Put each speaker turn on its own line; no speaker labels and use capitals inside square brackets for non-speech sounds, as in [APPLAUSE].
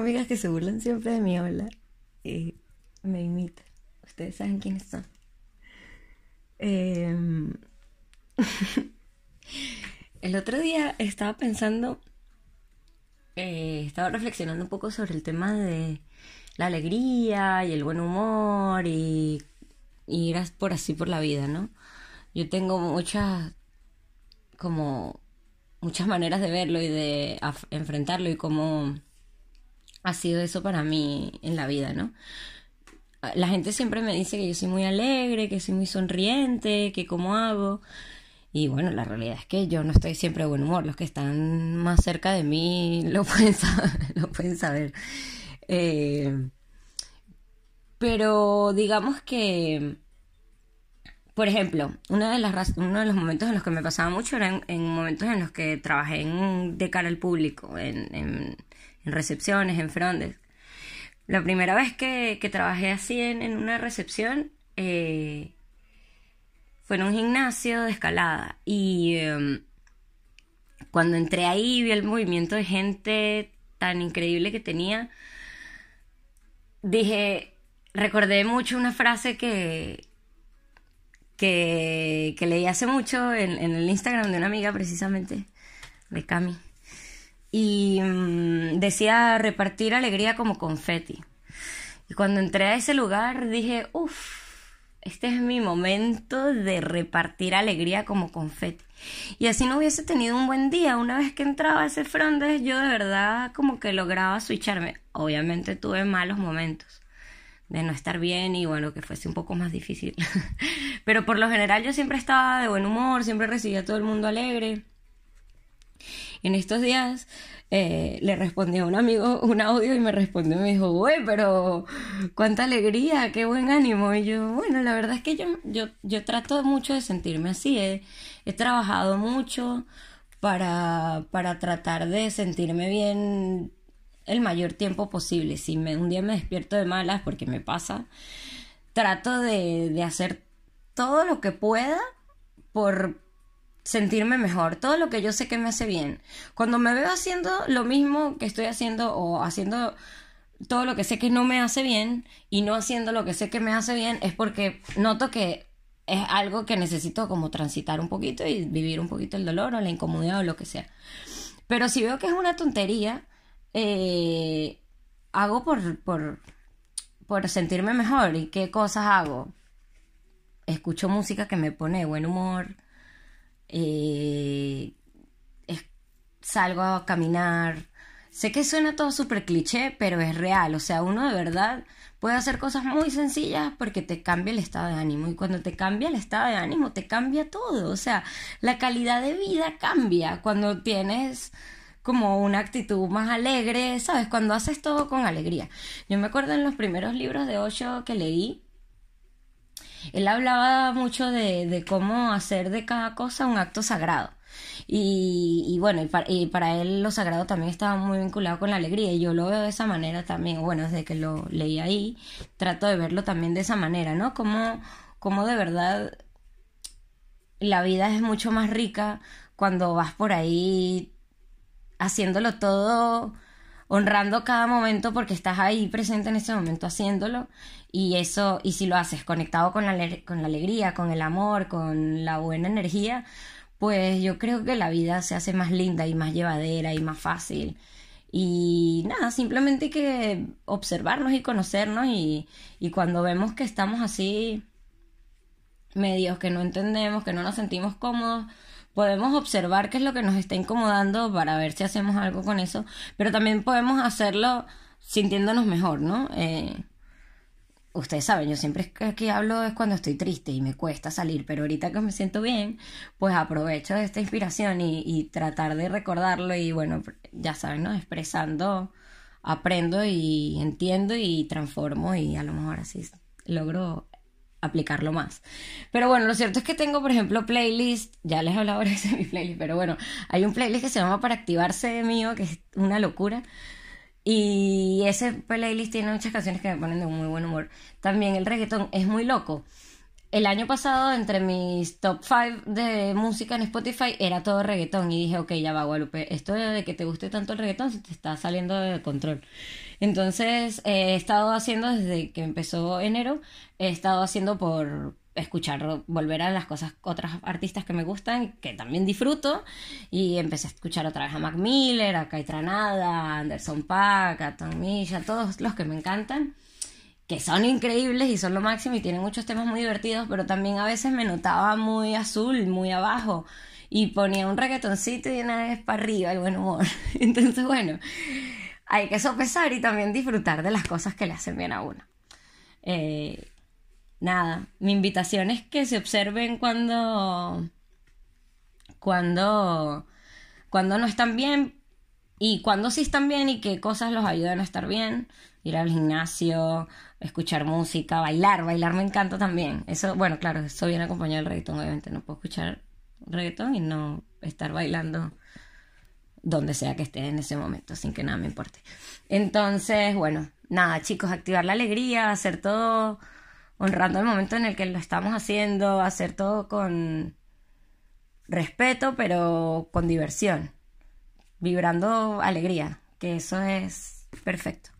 amigas que se burlan siempre de mi hablar y me imitan. Ustedes saben quiénes son. Em, [LAUGHS] el otro día estaba pensando, eh, estaba reflexionando un poco sobre el tema de la alegría y el buen humor y, y ir por así por la vida, ¿no? Yo tengo muchas, como, muchas maneras de verlo y de enfrentarlo y cómo ha sido eso para mí en la vida, ¿no? La gente siempre me dice que yo soy muy alegre, que soy muy sonriente, que cómo hago. Y bueno, la realidad es que yo no estoy siempre de buen humor. Los que están más cerca de mí [LAUGHS] lo pueden saber. Lo pueden saber. Eh, pero digamos que, por ejemplo, una de las, uno de los momentos en los que me pasaba mucho era en, momentos en los que trabajé de cara al público, en en recepciones, en frondes. La primera vez que, trabajé así en, una recepción eh, fue en un gimnasio de escalada y em, cuando entré ahí vi el movimiento de gente tan increíble que tenía, dije, recordé mucho una frase que, que, leí hace mucho en, en el Instagram de una amiga precisamente, de Cami y mm, decía repartir alegría como confeti. Y cuando entré a ese lugar dije, uff, este es mi momento de repartir alegría como confeti. Y así no hubiese tenido un buen día. Una vez que entraba a ese frondes, yo de verdad como que lograba switcharme. Obviamente tuve malos momentos de no estar bien y bueno, que fuese un poco más difícil. [LAUGHS] Pero por lo general yo siempre estaba de buen humor, siempre recibía a todo el mundo alegre. En estos días eh, le respondí a un amigo un audio y me respondió y me dijo, güey, pero cuánta alegría, qué buen ánimo. Y yo, bueno, la verdad es que yo, yo, yo trato mucho de sentirme así. He, he trabajado mucho para, para tratar de sentirme bien el mayor tiempo posible. Si me, un día me despierto de malas, porque me pasa, trato de, de hacer todo lo que pueda por sentirme mejor, todo lo que yo sé que me hace bien. Cuando me veo haciendo lo mismo que estoy haciendo o haciendo todo lo que sé que no me hace bien y no haciendo lo que sé que me hace bien es porque noto que es algo que necesito como transitar un poquito y vivir un poquito el dolor o la incomodidad o lo que sea. Pero si veo que es una tontería, eh, hago por, por, por sentirme mejor. ¿Y qué cosas hago? Escucho música que me pone buen humor, eh, salgo a caminar. Sé que suena todo súper cliché, pero es real. O sea, uno de verdad puede hacer cosas muy sencillas porque te cambia el estado de ánimo. Y cuando te cambia el estado de ánimo, te cambia todo. O sea, la calidad de vida cambia cuando tienes como una actitud más alegre, ¿sabes? Cuando haces todo con alegría. Yo me acuerdo en los primeros libros de Osho que leí, él hablaba mucho de, cómo hacer de cada cosa un acto sagrado. Y, bueno, y para, él lo sagrado también estaba muy vinculado con la alegría y yo lo veo de esa manera también, bueno, desde que lo leí ahí, trato de verlo también de esa manera, ¿no? Como, como de verdad la vida es mucho más rica cuando vas por ahí haciéndolo todo honrando cada momento porque estás ahí presente en ese momento haciéndolo y eso, y si lo haces conectado con la, con la alegría, con el amor, con la buena energía, pues yo creo que la vida se hace más linda y más llevadera y más fácil. Y nada, simplemente hay que observarnos y conocernos y, y cuando vemos que estamos así medios que no entendemos, que no nos sentimos cómodos, podemos observar qué es lo que nos está incomodando para ver si hacemos algo con eso, pero también podemos hacerlo sintiéndonos mejor, ¿no? Eh, ustedes saben, yo siempre que hablo es cuando estoy triste y me cuesta salir, pero ahorita que me siento bien, pues aprovecho de esta inspiración y, y tratar de recordarlo y bueno, ya saben, ¿no? Expresando, aprendo y entiendo y transformo y a lo mejor así logro aplicarlo más. Pero bueno, lo cierto es que tengo, por ejemplo, playlist, ya les he hablado [LAUGHS] ahora de mi playlist, pero bueno, hay un playlist que se llama Para Activarse mío, que es una locura. Y ese playlist tiene muchas canciones que me ponen de muy buen humor. También el reggaetón es muy loco. el año pasado, entre mis top 5 de música en Spotify, era todo reggaetón. Y dije, ok, ya va, Guadalupe, esto de que te guste tanto el reggaetón se te está saliendo de control. Entonces, eh, he estado haciendo desde que empezó enero, he estado haciendo por escuchar, volver a las cosas, otras artistas que me gustan, que también disfruto, y empecé a escuchar otra vez a Mac Miller, a Caitranada, a Anderson Paak, a Tom Misha, todos los que me encantan que son increíbles y son lo máximo y tienen muchos temas muy divertidos, pero también a veces me notaba muy azul, muy abajo y ponía un reggaetoncito y una vez para arriba el buen humor. [LAUGHS] Entonces, bueno, hay que sopesar y también disfrutar de las cosas que le hacen bien a uno. Eh, nada, mi invitación es que se observen cuando, cuando, cuando no están bien y cuando sí están bien y qué cosas los ayudan a estar bien. Ir al gimnasio, escuchar música, bailar, bailar me encanta también. Eso, bueno, claro, eso viene acompañado del reggaetón, obviamente. No puedo escuchar reggaetón y no estar bailando donde sea que esté en ese momento, sin que nada me importe. Entonces, bueno, nada, chicos, activar la alegría, hacer todo honrando el momento en el que lo estamos haciendo, hacer todo con respeto, pero con diversión, vibrando alegría, que eso es perfecto.